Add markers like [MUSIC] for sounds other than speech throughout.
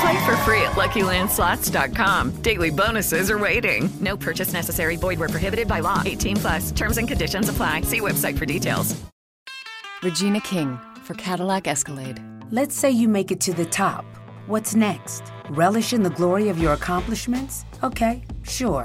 Play for free at LuckyLandSlots.com. Daily bonuses are waiting. No purchase necessary. Void where prohibited by law. 18 plus. Terms and conditions apply. See website for details. Regina King for Cadillac Escalade. Let's say you make it to the top. What's next? Relish in the glory of your accomplishments? Okay, sure,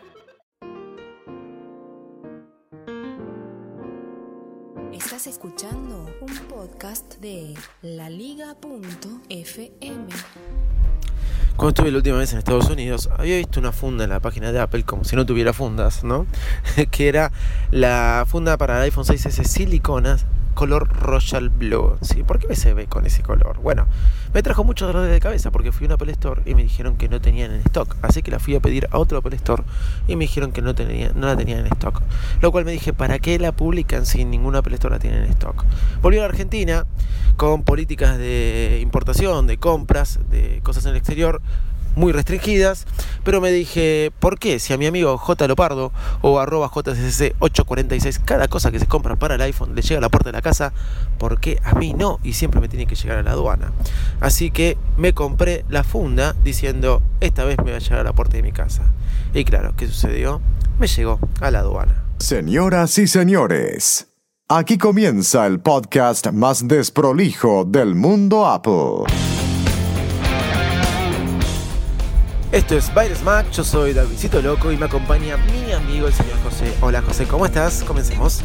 Podcast de laliga.fm. Cuando estuve la última vez en Estados Unidos, había visto una funda en la página de Apple, como si no tuviera fundas, ¿no? [LAUGHS] que era la funda para el iPhone 6S siliconas color Royal Blue. ¿sí? ¿Por qué se ve con ese color? Bueno, me trajo mucho dolor de cabeza porque fui a un Apple Store y me dijeron que no tenían en stock. Así que la fui a pedir a otro Apple Store y me dijeron que no, tenía, no la tenían en stock. Lo cual me dije, ¿para qué la publican si ningún Apple Store la tiene en stock? Volví a la Argentina con políticas de importación, de compras, de cosas en el exterior muy restringidas, pero me dije, ¿por qué? Si a mi amigo J. Lopardo o arroba JCC846, cada cosa que se compra para el iPhone le llega a la puerta de la casa, ¿por qué a mí no? Y siempre me tiene que llegar a la aduana. Así que me compré la funda diciendo, esta vez me va a llegar a la puerta de mi casa. Y claro, ¿qué sucedió? Me llegó a la aduana. Señoras y señores, aquí comienza el podcast más desprolijo del mundo Apple. Esto es Baires Mac, yo soy Davidcito Loco y me acompaña mi amigo el señor José. Hola José, ¿cómo estás? Comencemos.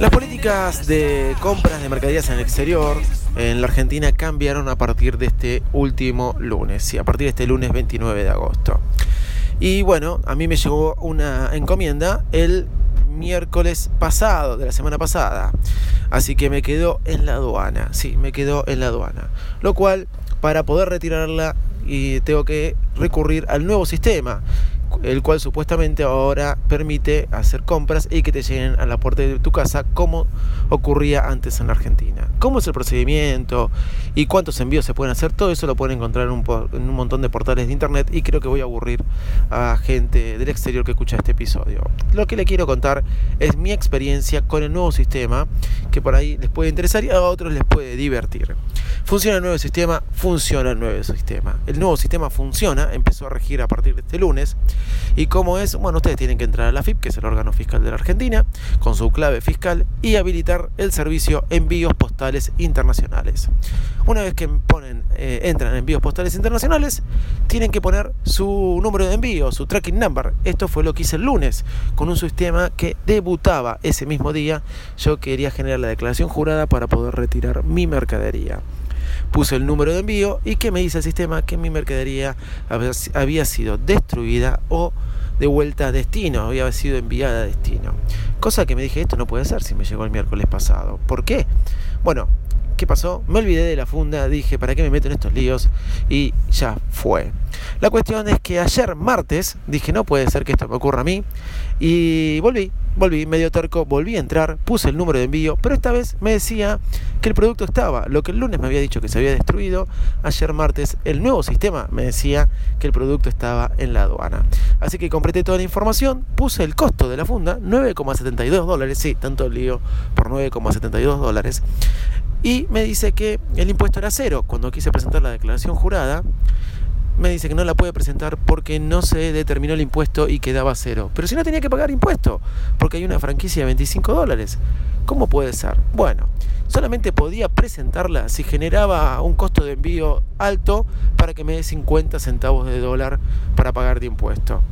Las políticas de compras de mercaderías en el exterior en la Argentina cambiaron a partir de este último lunes, sí, a partir de este lunes 29 de agosto. Y bueno, a mí me llegó una encomienda el miércoles pasado, de la semana pasada. Así que me quedó en la aduana, sí, me quedó en la aduana. Lo cual, para poder retirarla, y tengo que recurrir al nuevo sistema, el cual supuestamente ahora permite hacer compras y que te lleguen a la puerta de tu casa como ocurría antes en la Argentina. ¿Cómo es el procedimiento y cuántos envíos se pueden hacer? Todo eso lo pueden encontrar en un, en un montón de portales de internet y creo que voy a aburrir a gente del exterior que escucha este episodio. Lo que le quiero contar es mi experiencia con el nuevo sistema que por ahí les puede interesar y a otros les puede divertir. ¿Funciona el nuevo sistema? Funciona el nuevo sistema. El nuevo sistema funciona, empezó a regir a partir de este lunes. ¿Y cómo es? Bueno, ustedes tienen que entrar a la FIP, que es el órgano fiscal de la Argentina, con su clave fiscal y habilitar el servicio envíos postales internacionales. Una vez que ponen, eh, entran en envíos postales internacionales, tienen que poner su número de envío, su tracking number. Esto fue lo que hice el lunes, con un sistema que debutaba ese mismo día. Yo quería generar la declaración jurada para poder retirar mi mercadería puse el número de envío y que me dice el sistema que mi mercadería había sido destruida o de vuelta a destino, había sido enviada a destino. Cosa que me dije, esto no puede ser si me llegó el miércoles pasado. ¿Por qué? Bueno, ¿qué pasó? Me olvidé de la funda, dije, ¿para qué me meto en estos líos? Y ya fue. La cuestión es que ayer martes dije, no puede ser que esto me ocurra a mí. Y volví, volví, medio terco, volví a entrar, puse el número de envío, pero esta vez me decía que el producto estaba. Lo que el lunes me había dicho que se había destruido, ayer martes el nuevo sistema me decía que el producto estaba en la aduana. Así que completé toda la información, puse el costo de la funda, 9,72 dólares, sí, tanto lío por 9,72 dólares. Y me dice que el impuesto era cero. Cuando quise presentar la declaración jurada, me dice que no la puede presentar porque no se determinó el impuesto y quedaba cero. Pero si no tenía que pagar impuesto, porque hay una franquicia de 25 dólares. ¿Cómo puede ser? Bueno, solamente podía presentarla si generaba un costo de envío alto para que me dé 50 centavos de dólar para pagar de impuesto.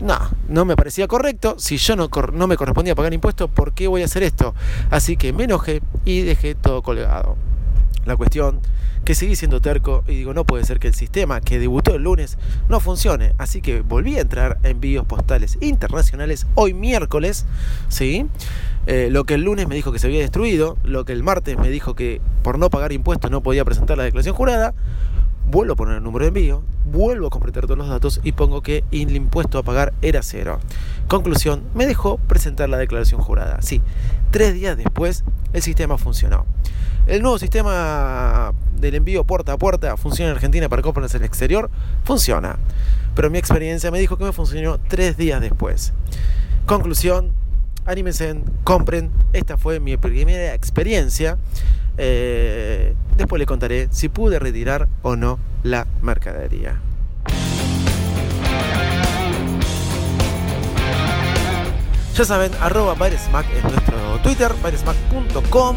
No, no me parecía correcto. Si yo no, no me correspondía pagar impuestos, ¿por qué voy a hacer esto? Así que me enojé y dejé todo colgado. La cuestión que seguí siendo terco y digo, no puede ser que el sistema que debutó el lunes no funcione. Así que volví a entrar a envíos postales internacionales hoy miércoles, ¿sí? Eh, lo que el lunes me dijo que se había destruido, lo que el martes me dijo que por no pagar impuestos no podía presentar la declaración jurada, vuelvo a poner el número de envío, vuelvo a completar todos los datos y pongo que el impuesto a pagar era cero. Conclusión, me dejó presentar la declaración jurada. Sí, tres días después el sistema funcionó. El nuevo sistema del envío puerta a puerta funciona en Argentina para compras en el exterior, funciona. Pero mi experiencia me dijo que me funcionó tres días después. Conclusión, anímense, compren. Esta fue mi primera experiencia. Eh, después le contaré si pude retirar o no la mercadería. Ya saben, arroba Baresmack es nuestro Twitter, baresmack.com.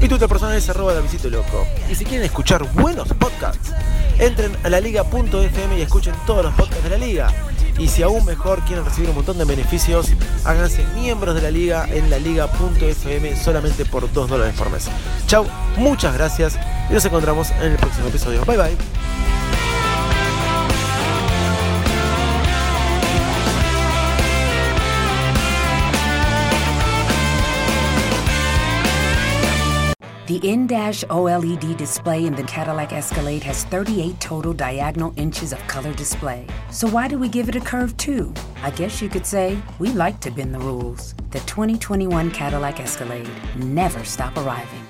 Mi Twitter personal es arroba Davidito Loco. Y si quieren escuchar buenos podcasts, entren a la liga.fm y escuchen todos los podcasts de la liga. Y si aún mejor quieren recibir un montón de beneficios, háganse miembros de la liga en la liga.fm solamente por 2 dólares por mes. Chau, muchas gracias y nos encontramos en el próximo episodio. Bye bye. The in-dash OLED display in the Cadillac Escalade has 38 total diagonal inches of color display. So why do we give it a curve too? I guess you could say we like to bend the rules. The 2021 Cadillac Escalade never stop arriving.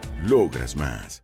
Logras más.